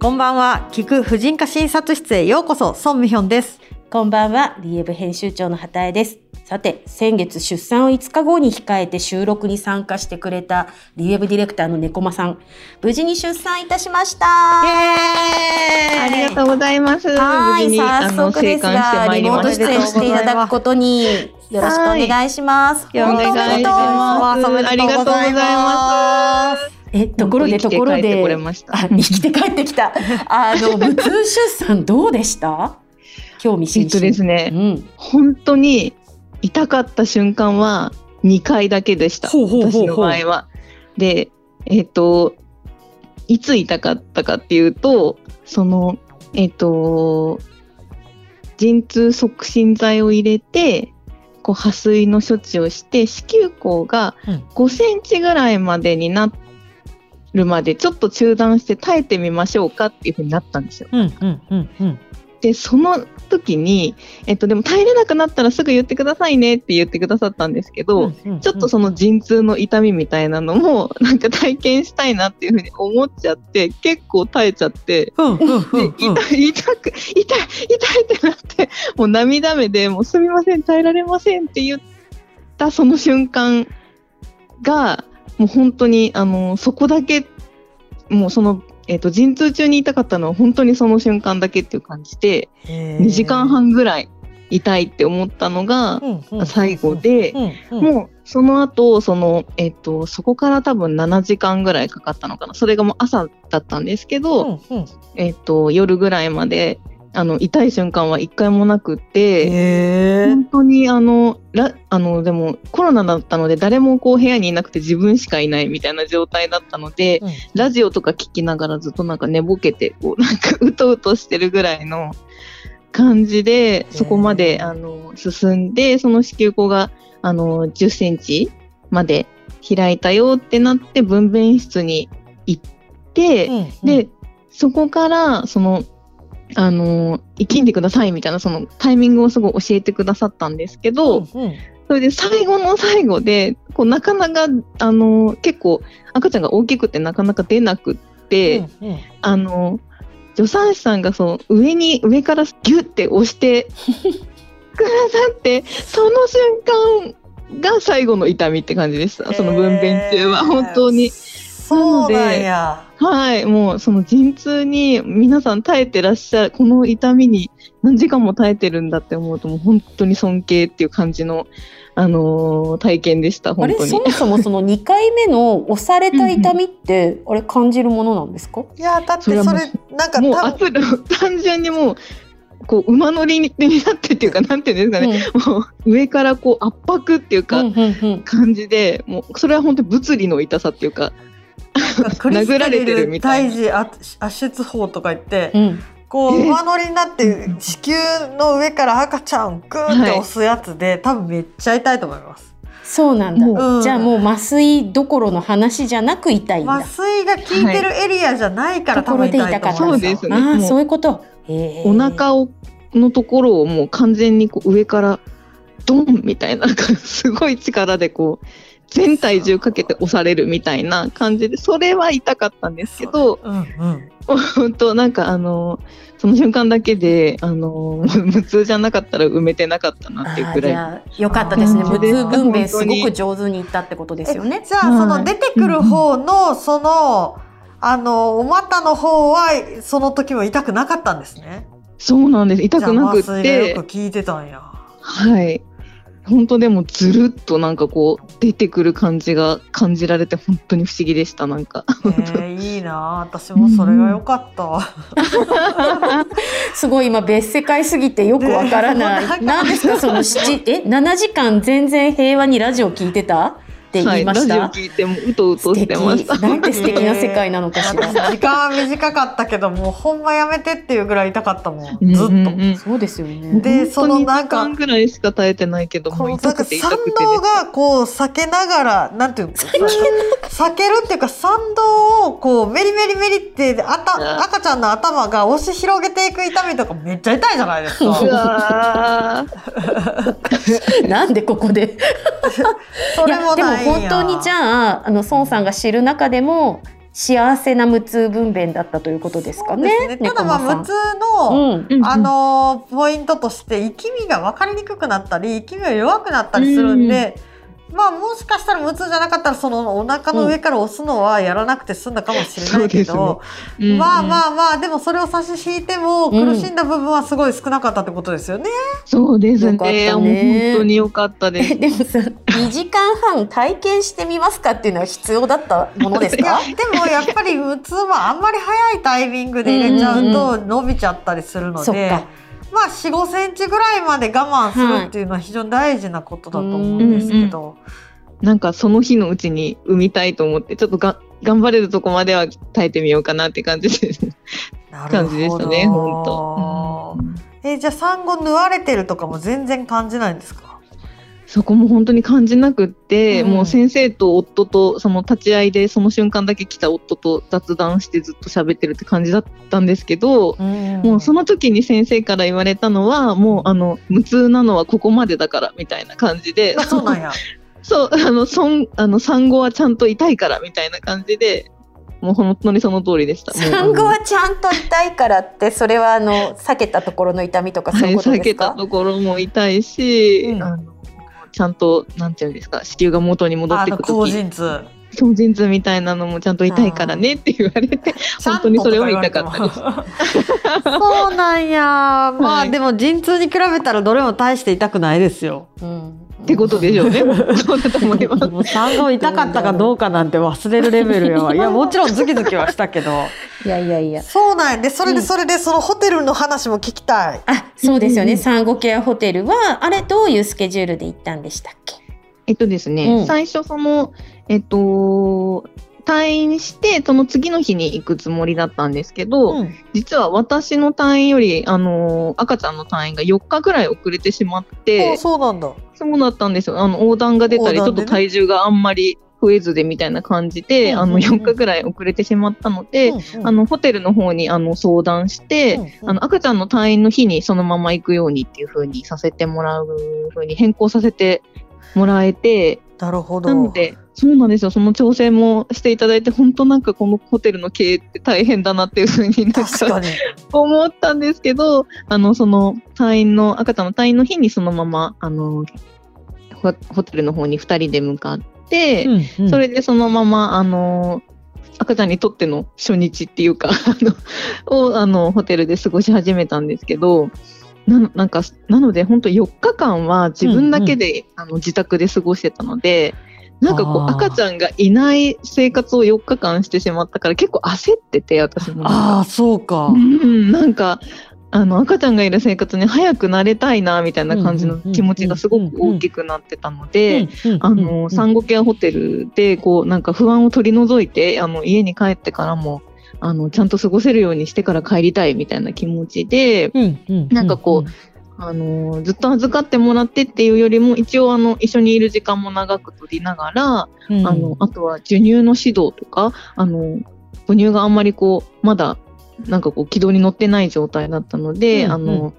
こんばんは。聞く婦人科診察室へようこそ。ソンミヒョンです。こんばんは。リエブ編集長の畑江です。さて先月出産を5日後に控えて収録に参加してくれたリエブディレクターの猫間さん。無事に出産いたしました。ありがとうございます。はい早速ですがリモート出演していただくことによろしくお願いします。お願いします。ありがとうございますえ、ところでところで、あ、生きて帰ってきた。あの、無痛出産どうでした？興味津々。えっとですね、うん、本当に痛かった瞬間は2回だけでした。私の場合は。で、えっ、と、いつ痛かったかっていうと、その、えっ、と、陣痛促進剤を入れて、こう破水の処置をして子宮口が5センチぐらいまでになるまでちょっと中断して耐えてみましょうかっていうふうになったんですよ。うんうんうんうん、でその時に、えっと、でも耐えれなくなったらすぐ言ってくださいねって言ってくださったんですけど、うんうんうん、ちょっとその陣痛の痛みみたいなのも なんか体験したいなっていうふうに思っちゃって結構耐えちゃって、うんうんうんうん、で痛痛く痛い痛いってなってもう涙目でもうすみません耐えられませんって言ったその瞬間がもう本当に、あの、そこだけ、もうその、えっ、ー、と、陣痛中に痛かったのは本当にその瞬間だけっていう感じで、2時間半ぐらい痛いって思ったのが最後で、もうその後、その、えっ、ー、と、そこから多分7時間ぐらいかかったのかな。それがもう朝だったんですけど、えっ、と、夜ぐらいまであの痛い瞬間は一回もなくて、本当にあのらあのでもコロナだったので誰もこう部屋にいなくて自分しかいないみたいな状態だったので、うん、ラジオとか聞きながらずっとなんか寝ぼけてこうなんかうとうとしてるぐらいの感じでそこまであの進んでその子宮口があの10センチまで開いたよってなって分娩室に行って、うんうん、でそこからそのあの、生きんでくださいみたいな、そのタイミングをすごい教えてくださったんですけど、うんうん、それで最後の最後で、こうなかなか、あの、結構赤ちゃんが大きくてなかなか出なくって、うんうん、あの、助産師さんがその上に、上からギュッて押してくださって、その瞬間が最後の痛みって感じでした。その分娩中は本当に。そうなんや。はい、もうその陣痛に皆さん耐えてらっしゃる、この痛みに何時間も耐えてるんだって思うと、もう本当に尊敬っていう感じの、あのー、体験でした、本当に。そもそもその2回目の押された痛みって、あれ感じるものなんですか？いや、だってそれ、なんかもう圧力、単純にもう、こう馬乗りになってっていうかなんていうんですかね、うん、もう上からこう圧迫っていうか感じで、もうそれは本当に物理の痛さっていうか殴られてるみたいな。圧出法とか言って、うん、こう馬乗りになって子宮の上から赤ちゃんグーって押すやつで、はい、多分めっちゃ痛いと思います。そうなんだ、うん、じゃあもう麻酔どころの話じゃなく痛いんだ麻酔が効いてるエリアじゃないから、多分痛いと思そうですねあそういうことお腹をのところをもう完全にこう上からドンみたいなすごい力でこう全体重かけて押されるみたいな感じでそれは痛かったんですけど、うんうん、本当なんかあのその瞬間だけであの 無痛じゃなかったら埋めてなかったなっていうくらい。よかったですね。無痛分娩すごく上手にいったってことですよね。じゃあその出てくる方のその、あのお股の方はその時も痛くなかったんですね。そうなんです。痛くなくて。よく聞いてたんや。はい本当でもずるっとなんかこう出てくる感じが感じられて本当に不思議でしたなんか。えー、いいな私もそれが良かった。すごい今別世界すぎてよくわからない。何ですかその七え七時間全然平和にラジオ聞いてた？って言いました？はい、聞いてもうとうとしてました。なんて素敵な世界なのかしら。時間は短かったけどもうほんまやめてっていうぐらい痛かったもん。ずっと。うんうん、そうですよね。でそのなんかぐらいしか耐えてないけどもう痛くて痛くて。賛同がこう避けながらなんていうの？避けるっていうか賛同をこうメリメリメリってあた赤ちゃんの頭が押し広げていく痛みとかめっちゃ痛いじゃないですか。なんでここで？それもない本当にじゃああの孫さんが知る中でも幸せな無痛分娩だったということですかね？ね。ただまあ無痛の、うんうんあのポイントとして生き身が分かりにくくなったり生き身が弱くなったりするんで、まあもしかしたら無痛じゃなかったらそのお腹の上から押すのはやらなくて済んだかもしれないけど、うんまあまあまあでもそれを差し引いても苦しんだ部分はすごい少なかったってことですよね。そうですねね。もう本当に良かったです。でもさ2時間半体験してみますかっていうのは必要だったものですか？でもやっぱり無痛はあんまり早いタイミングで入れちゃうと伸びちゃったりするので、そっかまあ4 5センチぐらいまで我慢するっていうのは非常に大事なことだと思うんですけど、なんかその日のうちに産みたいと思って、ちょっとが頑張れるとこまでは耐えてみようかなって感じです。な感じでしたね、本当。うんえじゃあ産後縫われてるとかも全然感じないんですか？そこも本当に感じなくって、うんもう先生と夫とその立ち会いでその瞬間だけ来た夫と雑談してずっと喋ってるって感じだったんですけど、もうその時に先生から言われたのはもうあの無痛なのはここまでだからみたいな感じであそうなんや。そうあのそんあの産後はちゃんと痛いからみたいな感じでもう本当にその通りでした。産後はちゃんと痛いからってそれはあの避けたところの痛みとかそうはいいうこと避ですか、けたところも痛いし、うんあのちゃんとなんていうんですか子宮が元に戻ってく時陣痛。超陣痛みたいなのもちゃんと痛いからねって言われて本当にそれは痛かった。です。そうなんや。まあ、はいでも陣痛に比べたらどれも大して痛くないですよ。うんってことでしょうね。そうだと思います。もう産後痛かったかどうかなんて忘れるレベルやわ。いやもちろんズキズキはしたけど。いやいやいやそうなんやでそれうんでそれでそのホテルの話も聞きたい。あそうですよね、うん産後ケアホテルはあれどういうスケジュールで行ったんでしたっけ？えっとですね、うん最初その、えっと、退院して、その次の日に行くつもりだったんですけど、うん実は私の退院より、あの、赤ちゃんの退院が4日ぐらい遅れてしまっあて、そうなんだ。そうだったんですよ。あの、横断が出たり、ちょっと体重があんまり増えずでみたいな感じで、あの、うんうんうん4日ぐらい遅れてしまったので、あの、ホテルの方に、あの、相談して、あの、赤ちゃんの退院の日にそのまま行くようにっていう風にさせてもらう風に変更させてもらえて、なるほど。なので、そうなんですよ。その調整もしていただいて、本当なんかこのホテルの経営って大変だなっていう風になんか。思ったんですけど、あの、その退院の、赤ちゃんの退院の日にそのまま、あの、ホホテルの方に2人で向かって、それでそのまま、あの、赤ちゃんにとっての初日っていうか、あの、を、あの、ホテルで過ごし始めたんですけど、ななんか、なので、本当4日間は自分だけで、あの自宅で過ごしてたので、なんかこう、赤ちゃんがいない生活を4日間してしまったから、結構焦ってて、私も。ああそうかう。ん、なんか、あの、赤ちゃんがいる生活に早く慣れたいな、みたいな感じの気持ちがすごく大きくなってたので、あの、産後ケアホテルで、こう、なんか不安を取り除いて、あの、家に帰ってからも、あの、ちゃんと過ごせるようにしてから帰りたいみたいな気持ちで、なんかこうあの、ずっと預かってもらってっていうよりも、一応あの、一緒にいる時間も長く取りながら、うん、あの、あとは授乳の指導とか、あの、母乳があんまりこう、まだ、なんかこう、軌道に乗ってない状態だったので、うんあの、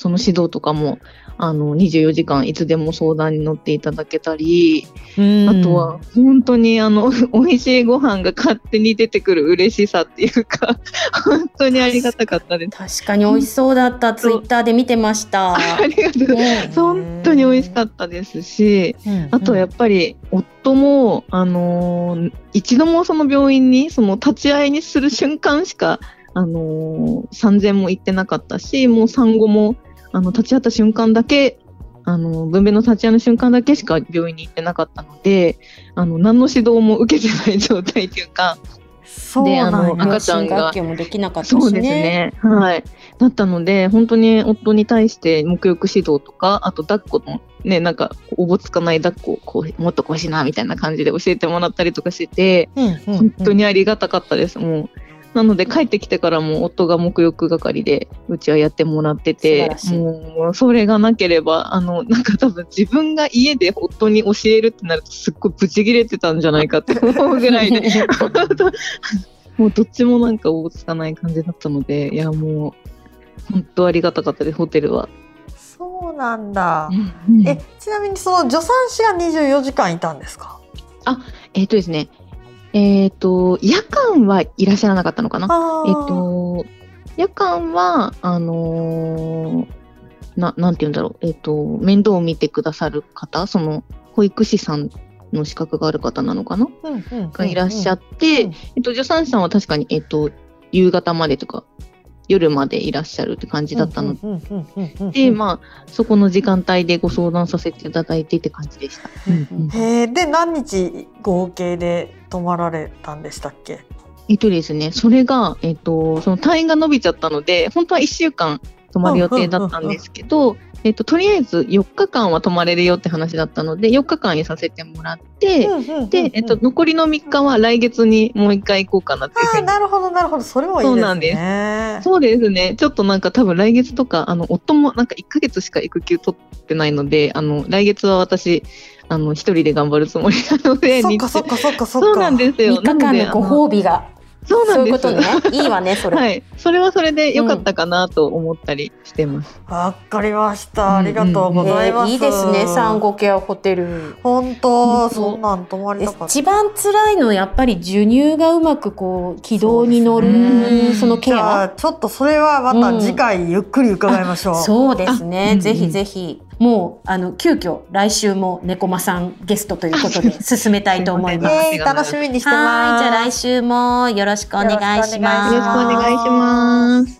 その指導とかも、あの、24時間いつでも相談に乗っていただけたり、うんあとは、本当にあの、美味しいご飯が勝手に出てくる嬉しさっていうか、本当にありがたかったです。確かに美味しそうだった、ツイッターで見てました。ありがとうございます。本当に美味しかったですし、あとやっぱり夫も、あのー一度もその病院にその立ち会いにする瞬間しか、あのー産前も行ってなかったし、もう産後もあの立ち会った瞬間だけ、あの分娩の立ち会いの瞬間だけしか病院に行ってなかったので、あの何の指導も受けてない状態というか、そうであの赤ちゃんがもできなかったしね。そうですね。はい。だったので、本当に夫に対して沐浴指導とか、あと抱っこの、ね、なんか、おぼつかない抱っこをこう、もっとこうしな、みたいな感じで教えてもらったりとかしてて、本当にありがたかったです。もう。なので帰ってきてからも夫が沐浴係でうちはやってもらっててもうそれがなければあの なんか多分自分が家で夫に教えるってなるとすっごいブチギレてたんじゃないかって思うぐらいで もうどっちもなんかおぼつかない感じだったのでいやもう本当ありがたかったですホテルは。そうなんだ。うんえちなみにその助産師が24時間いたんですか？えっ、とですねえっ、と、夜間はいらっしゃらなかったのかな？えっ、と、夜間は、あのーな、なんて言うんだろう、えっ、と、面倒を見てくださる方、その、保育士さんの資格がある方なのかな？うんうんうんうん。がいらっしゃって、うん。えっと、助産師さんは確かに、えっと、夕方までとか、夜までいらっしゃるって感じだったの。で、まあ、そこの時間帯でご相談させていただいてって感じでした。うんうんへえで何日合計で泊まられたんでしたっけ？えっとですね、それが、えっと、その退院が伸びちゃったので、本当は1週間泊まる予定だったんですけど、えっと、とりあえず4日間は泊まれるよって話だったので、4日間にさせてもらって、で、えっと、残りの3日は来月にもう一回行こうかなっていうふうに。ああなるほどなるほど。それもいいですね。そうなんです。そうですね。ちょっとなんか多分来月とか、あの、夫もなんか1ヶ月しか育休取ってないので、あの、来月は私、あの、一人で頑張るつもりなので、そっかそっかそっかそっかそうなんですよ。3日間のご褒美が。そうなんです。そういうことね。いいわね、それ。はい。それはそれで良かったかなと思ったりしてます。わかりましたありがとうございます、ねいいですね、産後ケアホテル。本当そんなん泊まりたかった一番辛いのはやっぱり授乳がうまくこう軌道に乗るそねそのケじゃあア。ちょっとそれはまた次回ゆっくり伺いましょう、そうですあね、うんぜひぜひもうあの急遽来週も猫間さんゲストということで進めたいと思います。あえー楽しみにしてはいますじゃあ来週も。よろしくお願いしますよろしくお願いします。